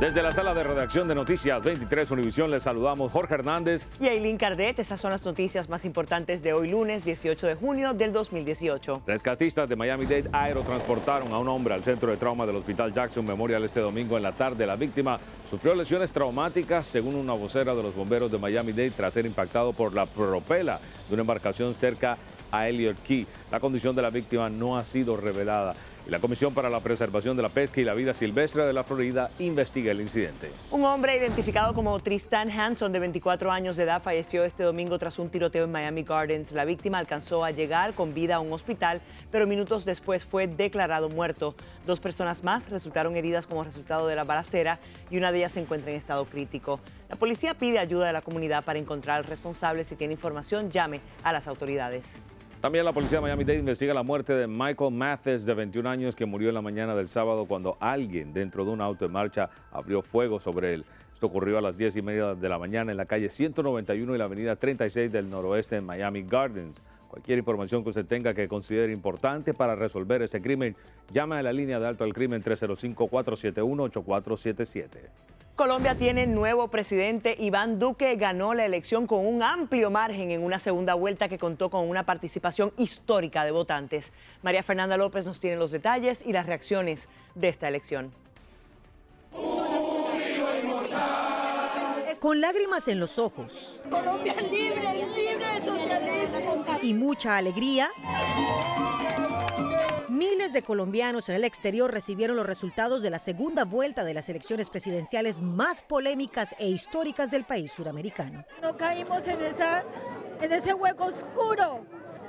Desde la sala de redacción de Noticias 23 Univisión les saludamos Jorge Hernández. Y Aileen Cardet, esas son las noticias más importantes de hoy lunes 18 de junio del 2018. Rescatistas de Miami-Dade aerotransportaron a un hombre al centro de trauma del Hospital Jackson Memorial este domingo en la tarde. La víctima sufrió lesiones traumáticas, según una vocera de los bomberos de Miami-Dade, tras ser impactado por la propela de una embarcación cerca a Elliott Key. La condición de la víctima no ha sido revelada. La Comisión para la Preservación de la Pesca y la Vida Silvestre de la Florida investiga el incidente. Un hombre identificado como Tristan Hanson, de 24 años de edad, falleció este domingo tras un tiroteo en Miami Gardens. La víctima alcanzó a llegar con vida a un hospital, pero minutos después fue declarado muerto. Dos personas más resultaron heridas como resultado de la balacera y una de ellas se encuentra en estado crítico. La policía pide ayuda de la comunidad para encontrar al responsable. Si tiene información, llame a las autoridades. También la policía de Miami-Dade investiga la muerte de Michael Mathis, de 21 años, que murió en la mañana del sábado cuando alguien dentro de un auto en marcha abrió fuego sobre él. Esto ocurrió a las 10 y media de la mañana en la calle 191 y la avenida 36 del noroeste en Miami Gardens. Cualquier información que usted tenga que considere importante para resolver ese crimen, llame a la línea de alto al crimen 305-471-8477. Colombia tiene nuevo presidente. Iván Duque ganó la elección con un amplio margen en una segunda vuelta que contó con una participación histórica de votantes. María Fernanda López nos tiene los detalles y las reacciones de esta elección. Con lágrimas en los ojos Colombia libre, libre de socialismo. y mucha alegría, miles de colombianos en el exterior recibieron los resultados de la segunda vuelta de las elecciones presidenciales más polémicas e históricas del país suramericano. No caímos en, en ese hueco oscuro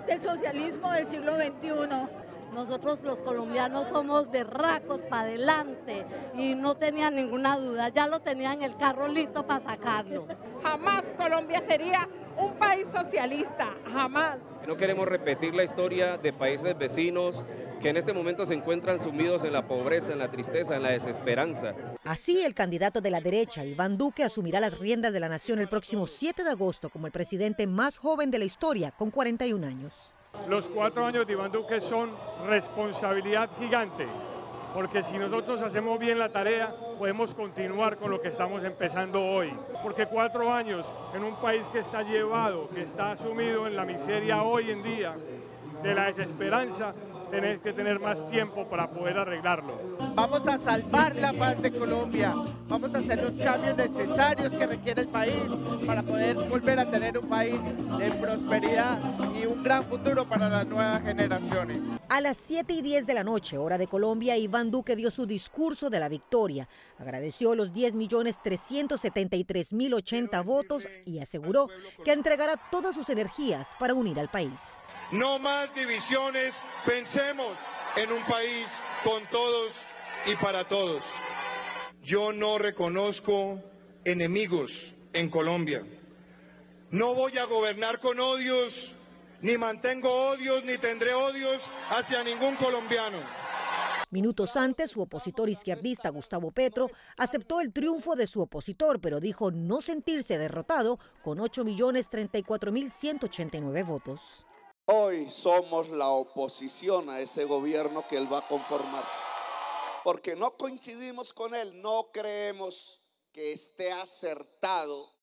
del socialismo del siglo XXI. Nosotros los colombianos somos berracos para adelante y no tenía ninguna duda, ya lo tenía en el carro listo para sacarlo. Jamás Colombia sería un país socialista, jamás. No queremos repetir la historia de países vecinos que en este momento se encuentran sumidos en la pobreza, en la tristeza, en la desesperanza. Así, el candidato de la derecha, Iván Duque, asumirá las riendas de la nación el próximo 7 de agosto como el presidente más joven de la historia, con 41 años. Los cuatro años de Iván Duque son responsabilidad gigante, porque si nosotros hacemos bien la tarea, podemos continuar con lo que estamos empezando hoy. Porque cuatro años en un país que está llevado, que está sumido en la miseria hoy en día, de la desesperanza, tener que tener más tiempo para poder arreglarlo. Vamos a salvar la paz de Colombia, vamos a hacer los cambios necesarios que requiere el país para poder volver a tener un país de prosperidad y un gran futuro para las nuevas generaciones. A las 7 y 10 de la noche, hora de Colombia, Iván Duque dio su discurso de la victoria. Agradeció los 10.373.080 votos y aseguró que entregará todas sus energías para unir al país. No más divisiones, pensemos en un país con todos y para todos. Yo no reconozco enemigos en Colombia. No voy a gobernar con odios ni mantengo odios ni tendré odios hacia ningún colombiano. Minutos antes, su opositor izquierdista Gustavo Petro aceptó el triunfo de su opositor, pero dijo no sentirse derrotado con 8.034.189 votos. Hoy somos la oposición a ese gobierno que él va a conformar. Porque no coincidimos con él, no creemos que esté acertado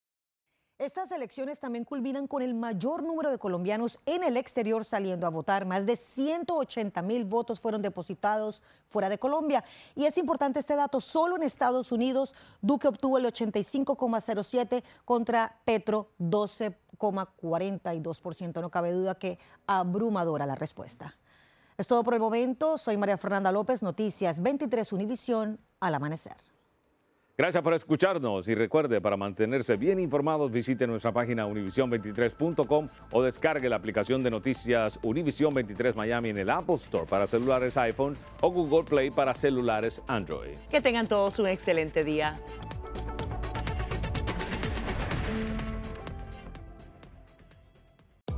estas elecciones también culminan con el mayor número de colombianos en el exterior saliendo a votar. Más de 180 mil votos fueron depositados fuera de Colombia. Y es importante este dato, solo en Estados Unidos Duque obtuvo el 85,07 contra Petro 12,42%. No cabe duda que abrumadora la respuesta. Es todo por el momento. Soy María Fernanda López, Noticias 23 Univisión, al amanecer. Gracias por escucharnos y recuerde, para mantenerse bien informados, visite nuestra página univision23.com o descargue la aplicación de noticias Univision 23 Miami en el Apple Store para celulares iPhone o Google Play para celulares Android. Que tengan todos un excelente día.